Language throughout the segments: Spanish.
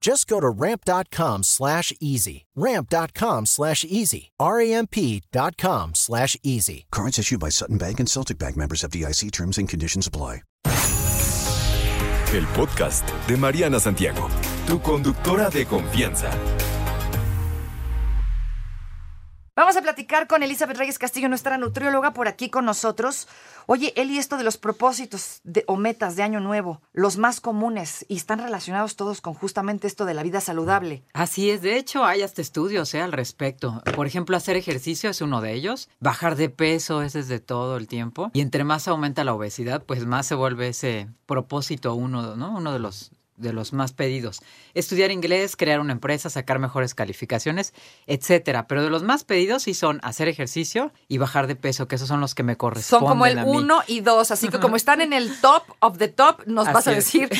Just go to ramp.com slash easy. Ramp.com slash easy. R-A-M-P.com slash easy. Cards issued by Sutton Bank and Celtic Bank members of DIC terms and conditions apply. El podcast de Mariana Santiago, tu conductora de confianza. Vamos a platicar con Elizabeth Reyes Castillo, nuestra nutrióloga, por aquí con nosotros. Oye, Eli, esto de los propósitos de, o metas de año nuevo, los más comunes, y están relacionados todos con justamente esto de la vida saludable. Así es, de hecho hay hasta estudios ¿eh? al respecto. Por ejemplo, hacer ejercicio es uno de ellos, bajar de peso es desde todo el tiempo, y entre más aumenta la obesidad, pues más se vuelve ese propósito uno, ¿no? Uno de los de los más pedidos. Estudiar inglés, crear una empresa, sacar mejores calificaciones, etcétera. Pero de los más pedidos sí son hacer ejercicio y bajar de peso, que esos son los que me corresponden. Son como el uno y dos, así que como están en el top of the top, nos vas a decir,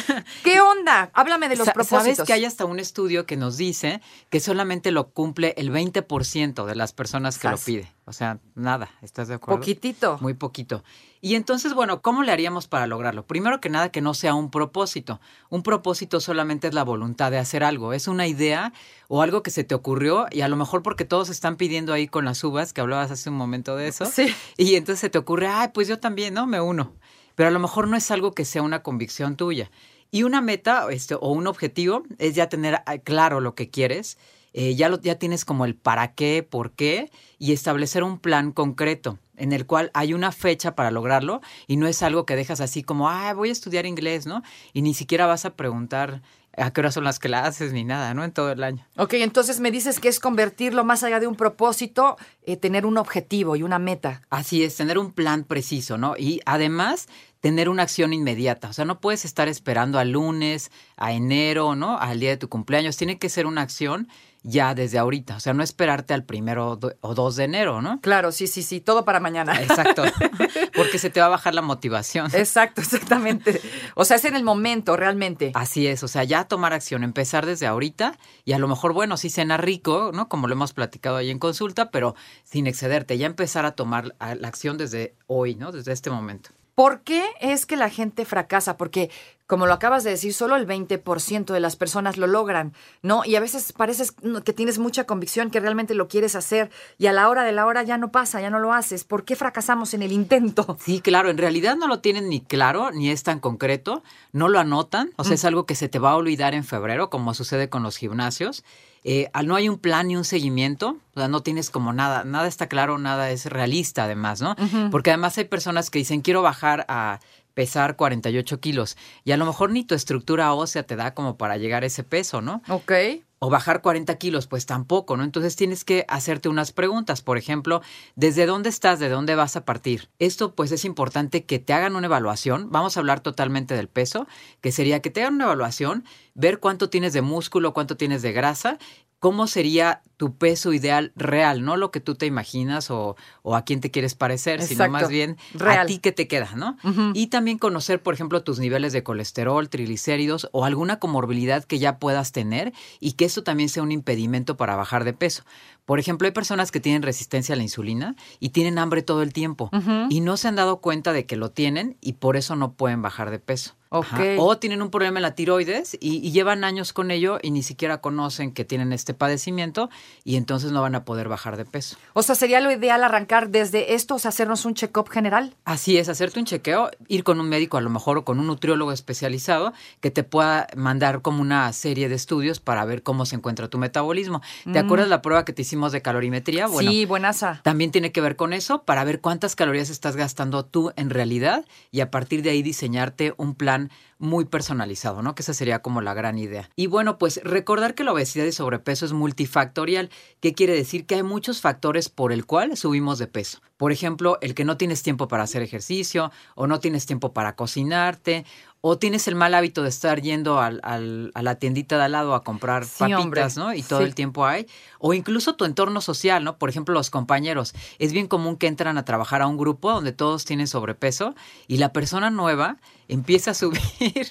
¿qué onda? Háblame de los propósitos. Sabes que hay hasta un estudio que nos dice que solamente lo cumple el 20% de las personas que lo pide. O sea, nada, ¿estás de acuerdo? Poquitito. Muy poquito. Y entonces, bueno, ¿cómo le haríamos para lograrlo? Primero que nada, que no sea un propósito. Un propósito solamente es la voluntad de hacer algo. Es una idea o algo que se te ocurrió y a lo mejor porque todos están pidiendo ahí con las uvas, que hablabas hace un momento de eso. Sí. Y entonces se te ocurre, ay, pues yo también, ¿no? Me uno. Pero a lo mejor no es algo que sea una convicción tuya. Y una meta este, o un objetivo es ya tener ah, claro lo que quieres eh, ya, lo, ya tienes como el para qué, por qué y establecer un plan concreto en el cual hay una fecha para lograrlo y no es algo que dejas así como, ah, voy a estudiar inglés, ¿no? Y ni siquiera vas a preguntar a qué hora son las clases ni nada, ¿no? En todo el año. Ok, entonces me dices que es convertirlo más allá de un propósito, eh, tener un objetivo y una meta. Así es, tener un plan preciso, ¿no? Y además tener una acción inmediata. O sea, no puedes estar esperando al lunes, a enero, ¿no? Al día de tu cumpleaños. Tiene que ser una acción ya desde ahorita. O sea, no esperarte al primero o dos de enero, ¿no? Claro, sí, sí, sí, todo para mañana. Exacto. Porque se te va a bajar la motivación. Exacto, exactamente. O sea, es en el momento, realmente. Así es, o sea, ya tomar acción, empezar desde ahorita y a lo mejor, bueno, sí cena rico, ¿no? Como lo hemos platicado ahí en consulta, pero sin excederte, ya empezar a tomar la acción desde hoy, ¿no? Desde este momento. ¿Por qué es que la gente fracasa? Porque, como lo acabas de decir, solo el 20% de las personas lo logran, ¿no? Y a veces pareces que tienes mucha convicción que realmente lo quieres hacer y a la hora de la hora ya no pasa, ya no lo haces. ¿Por qué fracasamos en el intento? Sí, claro, en realidad no lo tienen ni claro, ni es tan concreto, no lo anotan, o sea, es algo que se te va a olvidar en febrero, como sucede con los gimnasios. Eh, no hay un plan ni un seguimiento, o sea, no tienes como nada, nada está claro, nada es realista además, ¿no? Porque además hay personas que dicen, quiero bajar a pesar 48 kilos y a lo mejor ni tu estructura ósea te da como para llegar a ese peso, ¿no? Ok. O bajar 40 kilos, pues tampoco, ¿no? Entonces tienes que hacerte unas preguntas, por ejemplo, ¿desde dónde estás? ¿De dónde vas a partir? Esto pues es importante que te hagan una evaluación, vamos a hablar totalmente del peso, que sería que te hagan una evaluación, ver cuánto tienes de músculo, cuánto tienes de grasa cómo sería tu peso ideal real, no lo que tú te imaginas o, o a quién te quieres parecer, sino más bien a ti que te queda, ¿no? Y también conocer, por ejemplo, tus niveles de colesterol, triglicéridos o alguna comorbilidad que ya puedas tener y que eso también sea un impedimento para bajar de peso. Por ejemplo, hay personas que tienen resistencia a la insulina y tienen hambre todo el tiempo y no se han dado cuenta de que lo tienen y por eso no pueden bajar de peso. O tienen un problema en la tiroides y, llevan años con ello y ni siquiera conocen que tienen este padecimiento y entonces no van a poder bajar de peso. O sea, sería lo ideal arrancar desde esto, o hacernos un check-up general. Así es, hacerte un chequeo, ir con un médico a lo mejor o con un nutriólogo especializado que te pueda mandar como una serie de estudios para ver cómo se encuentra tu metabolismo. ¿Te mm. acuerdas la prueba que te hicimos? Hicimos de calorimetría, bueno, sí, buenaza. también tiene que ver con eso para ver cuántas calorías estás gastando tú en realidad y a partir de ahí diseñarte un plan muy personalizado, ¿no? Que esa sería como la gran idea. Y bueno, pues recordar que la obesidad y sobrepeso es multifactorial. ¿Qué quiere decir? Que hay muchos factores por el cual subimos de peso. Por ejemplo, el que no tienes tiempo para hacer ejercicio o no tienes tiempo para cocinarte o tienes el mal hábito de estar yendo al, al, a la tiendita de al lado a comprar Sí, papitas, hombre. ¿no? Y todo Sí. el tiempo hay. O incluso tu entorno social, ¿no? Por ejemplo, los compañeros. Es bien común que entran a trabajar a un grupo donde todos tienen sobrepeso y la persona nueva empieza a subir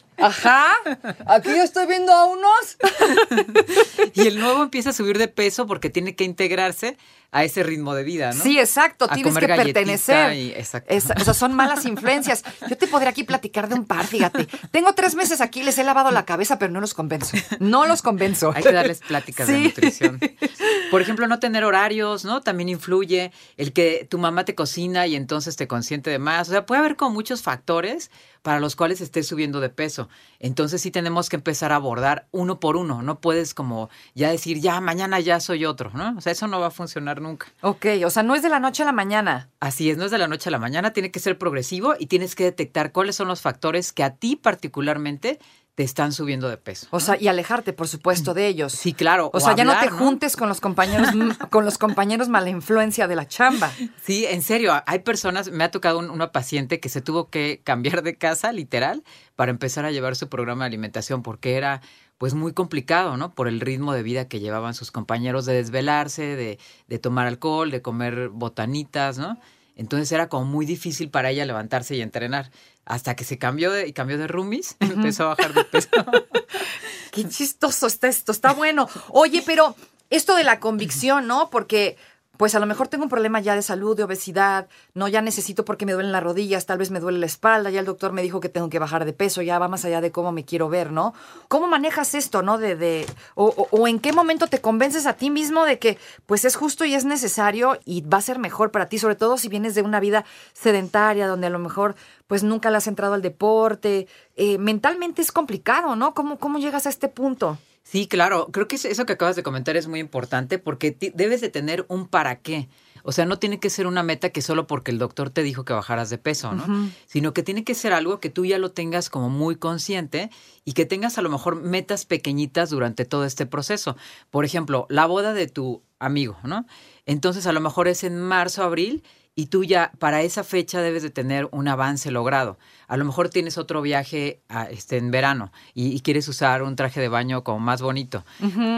Ajá. Aquí yo estoy viendo a unos. y el nuevo empieza a subir de peso porque tiene que integrarse a ese ritmo de vida, ¿no? Sí, exacto. A Tienes que pertenecer. y- exacto. Es- o sea, son malas influencias. Yo te podría aquí platicar de un par, fíjate. Tengo tres meses aquí, les he lavado la cabeza, pero no los convenzo. No los convenzo. Hay que darles pláticas de nutrición. Por ejemplo, no tener horarios, ¿no? También influye el que tu mamá te cocina y entonces te consiente de más. O sea, puede haber como muchos factores para los cuales estés subiendo de peso. Entonces sí tenemos que empezar a abordar uno por uno. No puedes como ya decir, ya, mañana ya soy otro, ¿no? O sea, eso no va a funcionar nunca. Ok, o sea, no es de la noche a la mañana. Así es, no es de la noche a la mañana, tiene que ser progresivo y tienes que detectar cuáles son los factores que a ti particularmente te están subiendo de peso. O sea, y alejarte, por supuesto, de ellos. Sí, claro. O sea, ya no te juntes con los compañeros, con los compañeros mala influencia de la chamba. Sí, en serio, hay personas, me ha tocado un- una paciente que se tuvo que cambiar de casa, literal, para empezar a llevar su programa de alimentación, porque era pues muy complicado, ¿no? Por el ritmo de vida que llevaban sus compañeros de desvelarse, de, de tomar alcohol, de comer botanitas, ¿no? Entonces era como muy difícil para ella levantarse y entrenar. Hasta que se cambió de, y cambió de roomies, empezó a bajar de peso. Qué chistoso está esto, está bueno. Oye, pero esto de la convicción, ¿no? Porque pues a lo mejor tengo un problema ya de salud, de obesidad, no, ya necesito porque me duelen las rodillas, tal vez me duele la espalda, ya el doctor me dijo que tengo que bajar de peso, ya va más allá de cómo me quiero ver, ¿no? ¿Cómo manejas esto, no? De, de, o, o- en qué momento te convences a ti mismo de que pues es justo y es necesario y va a ser mejor para ti, sobre todo si vienes de una vida sedentaria, donde a lo mejor pues nunca le has entrado al deporte, eh, mentalmente es complicado, ¿no? ¿Cómo, ¿Cómo llegas a este punto? Sí, claro. Creo que eso- que acabas de comentar es muy importante porque debes de tener un para qué. O sea, no tiene que ser una meta que solo porque el doctor te dijo que bajaras de peso, ¿no? Sino que tiene que ser algo que tú ya lo tengas como muy consciente y que tengas a lo mejor metas pequeñitas durante todo este proceso. Por ejemplo, la boda de tu amigo, ¿no? Entonces a lo mejor es en marzo, abril y tú ya para esa fecha debes de tener un avance logrado. A lo mejor tienes otro viaje a, este, en verano y, y quieres usar un traje de baño como más bonito.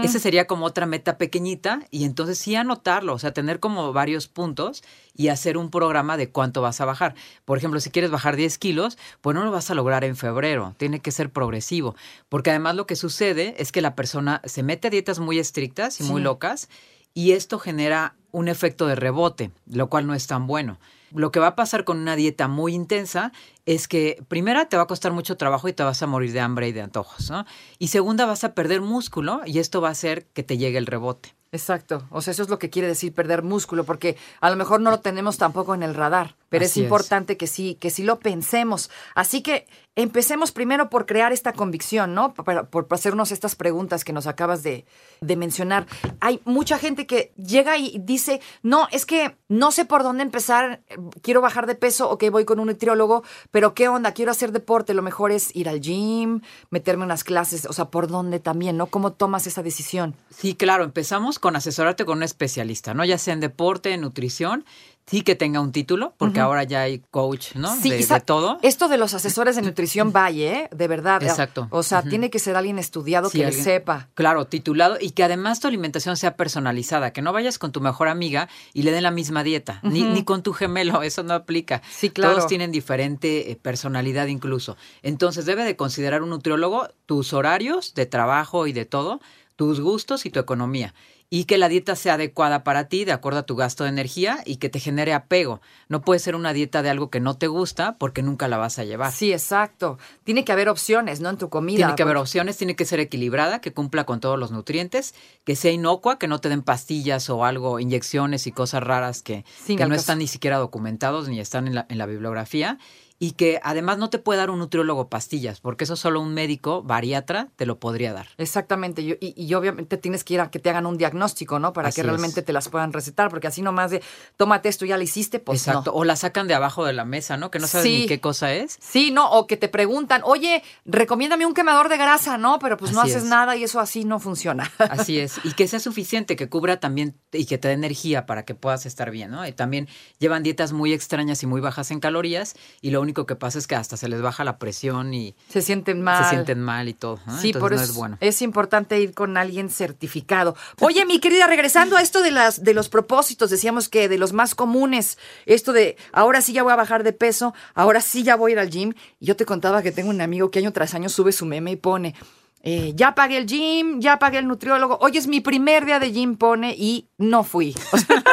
Esa sería como otra meta pequeñita y entonces sí anotarlo, o sea, tener como varios puntos y hacer un programa de cuánto vas a bajar. Por ejemplo, si quieres bajar 10 kilos, pues no lo vas a lograr en febrero, tiene que ser progresivo, porque además lo que sucede es que la persona se mete a dietas muy estrictas y muy locas y esto genera un efecto de rebote, lo cual no es tan bueno. Lo que va a pasar con una dieta muy intensa es que primera te va a costar mucho trabajo y te vas a morir de hambre y de antojos, ¿no? Y segunda vas a perder músculo y esto va a hacer que te llegue el rebote. Exacto. O sea, eso es lo que quiere decir perder músculo, porque a lo mejor no lo tenemos tampoco en el radar, pero Así es es. importante que sí, que sí lo pensemos. Así que empecemos primero por crear esta convicción, ¿no? Por, por hacernos estas preguntas que nos acabas de, de mencionar. Hay mucha gente que llega y dice, no, es que no sé por dónde empezar, quiero bajar de peso, ok, voy con un nutriólogo, pero ¿qué onda? Quiero hacer deporte, lo mejor es ir al gym, meterme unas clases, o sea, ¿por dónde también, no? ¿Cómo tomas esa decisión? Sí, claro, empezamos con asesorarte con un especialista, ¿no? Ya sea en deporte, en nutrición, sí que tenga un título, porque ahora ya hay coach, ¿no? Sí, de, todo. Esto de los asesores de nutrición vaya, ¿eh? De verdad. Exacto. O sea, tiene que ser alguien estudiado Sí, que le alguien- sepa. Claro, titulado y que además tu alimentación sea personalizada, que no vayas con tu mejor amiga y le den la misma dieta, ni, ni con tu gemelo, eso no aplica. Sí, claro. Todos tienen diferente eh, personalidad incluso. Entonces debe de considerar un nutriólogo tus horarios de trabajo y de todo, tus gustos y tu economía. Y que la dieta sea adecuada para ti, de acuerdo a tu gasto de energía y que te genere apego. No puede ser una dieta de algo que no te gusta porque nunca la vas a llevar. Sí, exacto. Tiene que haber opciones, ¿no? En tu comida. Tiene que haber opciones, tiene que ser equilibrada, que cumpla con todos los nutrientes, que sea inocua, que no te den pastillas o algo, inyecciones y cosas raras que, que no están ni siquiera documentados ni están en la, en la bibliografía y que además no te puede dar un nutriólogo pastillas, porque eso solo un médico bariatra te lo podría dar. Exactamente, y, y- y obviamente tienes que ir a que te hagan un diagnóstico, ¿no? Para Así que es. realmente te las puedan recetar, porque así nomás de, tómate esto, ya lo hiciste, pues Exacto. no. O la sacan de abajo de la mesa, ¿no? Que no sabes Sí. ni qué cosa es. Sí, no, o que te preguntan, oye, recomiéndame un quemador de grasa, ¿no? Pero pues no haces es. nada y eso así no funciona. Así es. Y que sea suficiente, que cubra también y que te dé energía para que puedas estar bien, ¿no? Y también llevan dietas muy extrañas y muy bajas en calorías y lo único que pasa es que hasta se les baja la presión y Se sienten mal. se sienten mal y todo. Sí, Entonces por no eso es bueno. es importante ir con alguien certificado. Oye, mi querida, regresando a esto de las de los propósitos, decíamos que de los más comunes, esto de ahora sí ya voy a bajar de peso, ahora sí ya voy a ir al gym. Y yo te contaba que tengo un amigo que año tras año sube su meme y pone eh, ya pagué el gym, ya pagué el nutriólogo. Hoy es mi primer día de gym, pone, y no fui. O sea,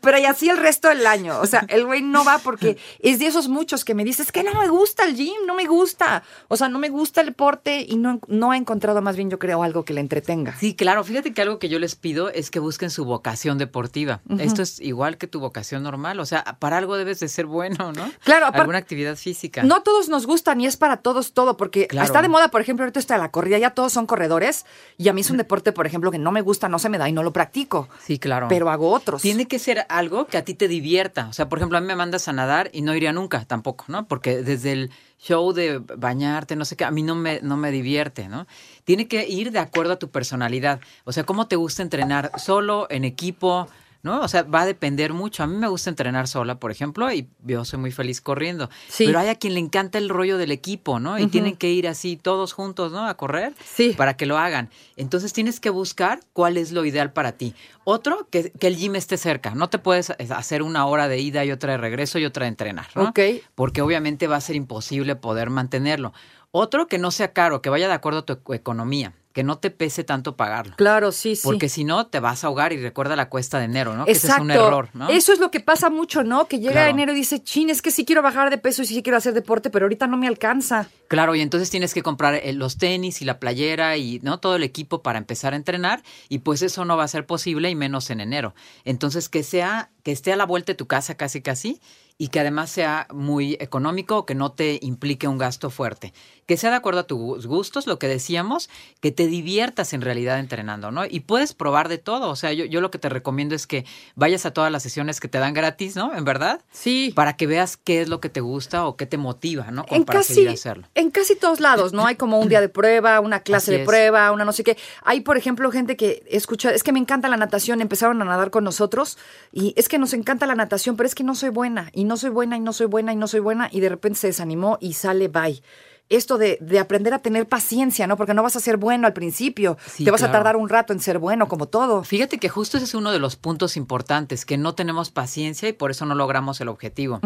pero y así el resto del año. O sea, el güey no va porque es de esos muchos que me dices es que no me gusta el gym, no me gusta. O sea, no me gusta el deporte y no, no he encontrado más bien, yo creo, algo que le entretenga. Sí, claro. Fíjate que algo que yo les pido es que busquen su vocación deportiva. Esto es igual que tu vocación normal. O sea, para algo debes de ser bueno, ¿no? Claro, Alguna actividad física. No todos nos gustan y es para todos todo, porque Claro. está de moda, por ejemplo, ahorita está la corrida, ya todos son corredores y a mí es un deporte, por ejemplo, que no me gusta, no se me da y no lo practico. Sí, claro. Pero hago otros. Tiene que ser algo que a ti te divierta. O sea, por ejemplo, a mí me mandas a nadar y no iría nunca tampoco, ¿no? Porque desde el show de bañarte, no sé qué, a mí no me, no me divierte, ¿no? Tiene que ir de acuerdo a tu personalidad. O sea, cómo te gusta entrenar solo, en equipo, ¿no? O sea, va a depender mucho. A mí me gusta entrenar sola, por ejemplo, y yo soy muy feliz corriendo. Sí. Pero hay a quien le encanta el rollo del equipo, ¿no? Y tienen que ir así todos juntos, ¿no? A correr Sí. para que lo hagan. Entonces tienes que buscar cuál es lo ideal para ti. Otro, que, que el gym esté cerca. No te puedes eh, hacer una hora de ida y otra de regreso y otra de entrenar, ¿no? Ok. Porque obviamente va a ser imposible poder mantenerlo. Otro, que no sea caro, que vaya de acuerdo a tu eco- economía, que no te pese tanto pagarlo. Claro, sí, sí. Porque si no, te vas a ahogar y recuerda la cuesta de enero, ¿no? Que ese Exacto. es un error, ¿no? Eso es lo que pasa mucho, ¿no? Que llega Claro. enero y dice, chin, es que sí quiero bajar de peso y sí quiero hacer deporte, pero ahorita no me alcanza. Claro, y entonces tienes que comprar eh, los tenis y la playera y no todo el equipo para empezar a entrenar y pues eso no va a ser posible y menos en enero. Entonces que sea que esté a la vuelta de tu casa casi casi y que además sea muy económico, que no te implique un gasto fuerte, que sea de acuerdo a tus gustos, lo que decíamos, que te diviertas en realidad entrenando, ¿no? Y puedes probar de todo, o sea, yo, yo lo que te recomiendo es que vayas a todas las sesiones que te dan gratis, ¿no? En verdad, Sí. para que veas qué es lo que te gusta o qué te motiva, ¿no? Como En para casi, seguir a hacerlo. en casi todos lados, ¿no? Hay como un día de prueba, una clase Así de es. prueba, una no sé qué. Hay, por ejemplo, gente que escucha, es que me encanta la natación, empezaron a nadar con nosotros y es que nos encanta la natación, pero es que no soy buena y no soy buena y no soy buena y no soy buena y de repente se desanimó y sale bye. Esto de, de aprender a tener paciencia, ¿no? Porque no vas a ser bueno al principio. Sí, Te vas a tardar un rato en ser bueno, como todo. Fíjate que justo ese es uno de los puntos importantes, que no tenemos paciencia y por eso no logramos el objetivo.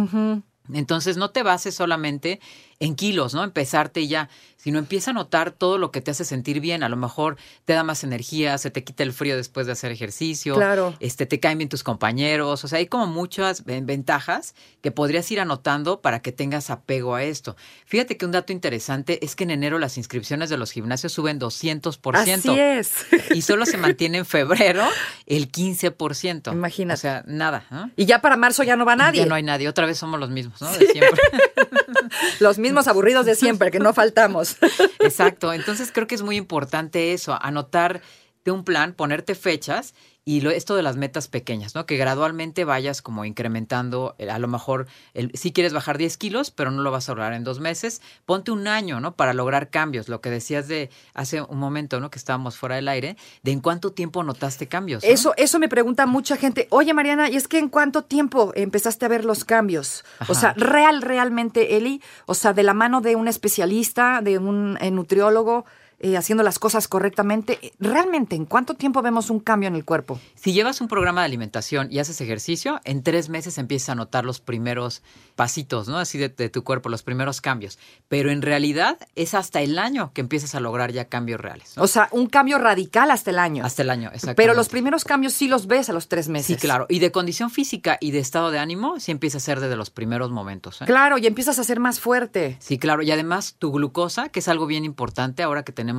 Entonces no te bases solamente en kilos, ¿no? Empezarte y ya, sino empieza a notar todo lo que te hace sentir bien. A lo mejor te da más energía, se te quita el frío después de hacer ejercicio, Claro. este, te caen bien tus compañeros. O sea, hay como muchas ventajas que podrías ir anotando para que tengas apego a esto. Fíjate que un dato interesante es que en enero las inscripciones de los gimnasios suben 200%. Así es. Y solo se mantiene en febrero el 15%. Imagínate. O sea, nada. Y ya para marzo ya no va nadie. Ya no hay nadie. Otra vez somos los mismos, ¿no? De siempre. Los mismos aburridos de siempre, que no faltamos. Exacto. Entonces creo que es muy importante eso, anotar de un plan, ponerte fechas y lo, esto de las metas pequeñas, ¿no? Que gradualmente vayas como incrementando, eh, a lo mejor, el, si quieres bajar 10 kilos, pero no lo vas a lograr en dos meses, ponte un año, ¿no? Para lograr cambios. Lo que decías de hace un momento, ¿no? Que estábamos fuera del aire, de en cuánto tiempo notaste cambios. ¿no? Eso, eso me pregunta mucha gente. Oye, Mariana, ¿y es que en cuánto tiempo empezaste a ver los cambios? O sea, real, realmente, Eli, o sea, de la mano de un especialista, de un eh, nutriólogo, eh, haciendo las cosas correctamente, realmente, ¿en cuánto tiempo vemos un cambio en el cuerpo? Si llevas un programa de alimentación y haces ejercicio, en tres meses empiezas a notar los primeros pasitos, ¿no? Así de, de tu cuerpo, los primeros cambios. Pero en realidad es hasta el año que empiezas a lograr ya cambios reales. ¿no? O sea, un cambio radical hasta el año. hasta el año, exacto. Pero los primeros cambios sí los ves a los tres meses. Sí, claro. Y de condición física y de estado de ánimo, sí empieza a ser desde los primeros momentos. ¿eh? Claro, y empiezas a ser más fuerte. Sí, claro. Y además tu glucosa, que es algo bien importante ahora que tenemos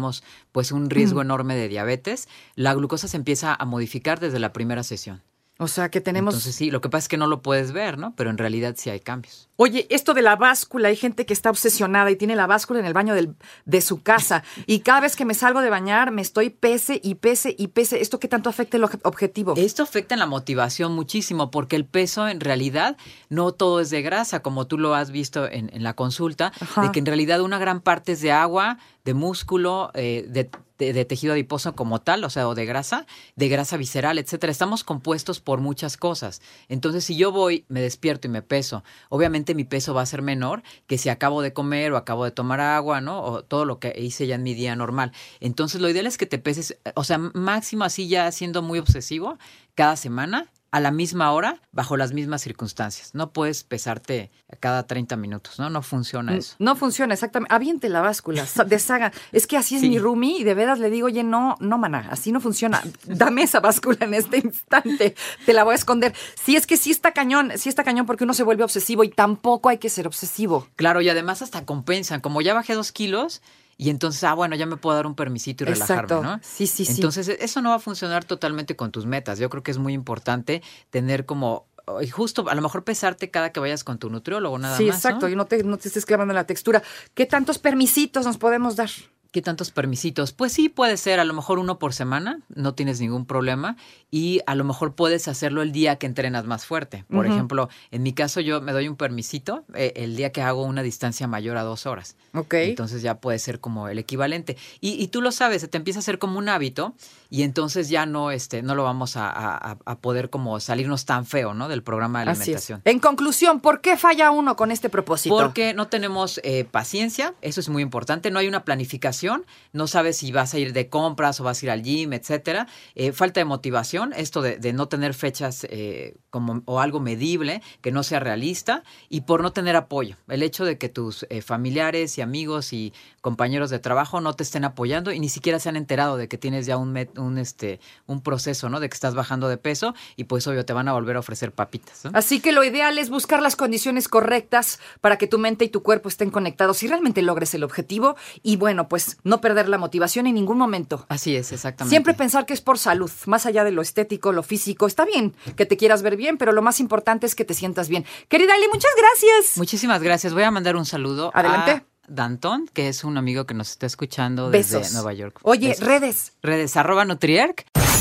pues un riesgo enorme de diabetes, la glucosa se empieza a modificar desde la primera sesión. O sea, que tenemos... Entonces sí, lo que pasa es que no lo puedes ver, ¿no? Pero en realidad sí hay cambios. Oye, esto de la báscula, hay gente que está obsesionada y tiene la báscula en el baño del- de su casa y cada vez que me salgo de bañar me estoy pese y pese y pese. ¿Esto qué tanto afecta el obje- objetivo? Esto afecta en la motivación muchísimo porque el peso en realidad no todo es de grasa, como tú lo has visto en, en la consulta, Ajá. de que en realidad una gran parte es de agua, de músculo, eh, de, de- de tejido adiposo como tal, o sea, o de grasa, de grasa visceral, etcétera. Estamos compuestos por muchas cosas. Entonces, si yo voy, me despierto y me peso, obviamente mi peso va a ser menor que si acabo de comer o acabo de tomar agua, ¿no? O todo lo que hice ya en mi día normal. Entonces, lo ideal es que te peses, o sea, máximo así ya siendo muy obsesivo, cada semana a la misma hora, bajo las mismas circunstancias. No puedes pesarte cada 30 minutos, ¿no? No funciona eso. No funciona, exactamente. Aviente la báscula, deshaga. Es que así es Sí. mi roomie y de veras le digo, oye, no, no, mana, así no funciona. Dame esa báscula en este instante. Te la voy a esconder. Sí, es que sí está cañón, sí está cañón porque uno se vuelve obsesivo y tampoco hay que ser obsesivo. Claro, y además hasta compensan. Como ya bajé dos kilos, y entonces, ah, bueno, ya me puedo dar un permisito y Exacto. relajarme, ¿no? Sí, sí, sí. Entonces, eso no va a funcionar totalmente con tus metas. Yo creo que es muy importante tener como, y justo, a lo mejor pesarte cada que vayas con tu nutriólogo, nada sí, más. ¿no? exacto. Y no te, no te estés clavando en la textura. ¿Qué tantos permisitos nos podemos dar? ¿Qué tantos permisitos? Pues sí, puede ser, a lo mejor uno por semana, no tienes ningún problema, y a lo mejor puedes hacerlo el día que entrenas más fuerte. Por ejemplo, en mi caso yo me doy un permisito eh, el día que hago una distancia mayor a dos horas. Ok. Entonces ya puede ser como el equivalente. Y, y tú lo sabes, se te empieza a hacer como un hábito y entonces ya no, este, no lo vamos a, a- a poder como salirnos tan feo, ¿no? Del programa de alimentación. En conclusión, ¿por qué falla uno con este propósito? Porque no tenemos eh, paciencia, eso es muy importante, no hay una planificación, no sabes si vas a ir de compras o vas a ir al gym, etcétera. Eh, falta de motivación, esto de, no tener fechas eh, como, o algo medible, que no sea realista, y por no tener apoyo. El hecho de que tus eh, familiares y amigos y compañeros de trabajo no te estén apoyando y ni siquiera se han enterado de que tienes ya un, met- un, este, un proceso, ¿no? De que estás bajando de peso y pues obvio te van a volver a ofrecer papitas. Así que lo ideal es buscar las condiciones correctas para que tu mente y tu cuerpo estén conectados y realmente logres el objetivo y bueno, pues no perder la motivación en ningún momento. Así es, exactamente. Siempre pensar que es por salud, más allá de lo estético, lo físico. Está bien que te quieras ver bien, pero lo más importante es que te sientas bien. Querida Eli, muchas gracias. Muchísimas gracias. Voy a mandar un saludo Adelante. a Danton, que es un amigo que nos está escuchando desde Besos. Nueva York. Oye, Besos. redes. redes arroba Nutrierc.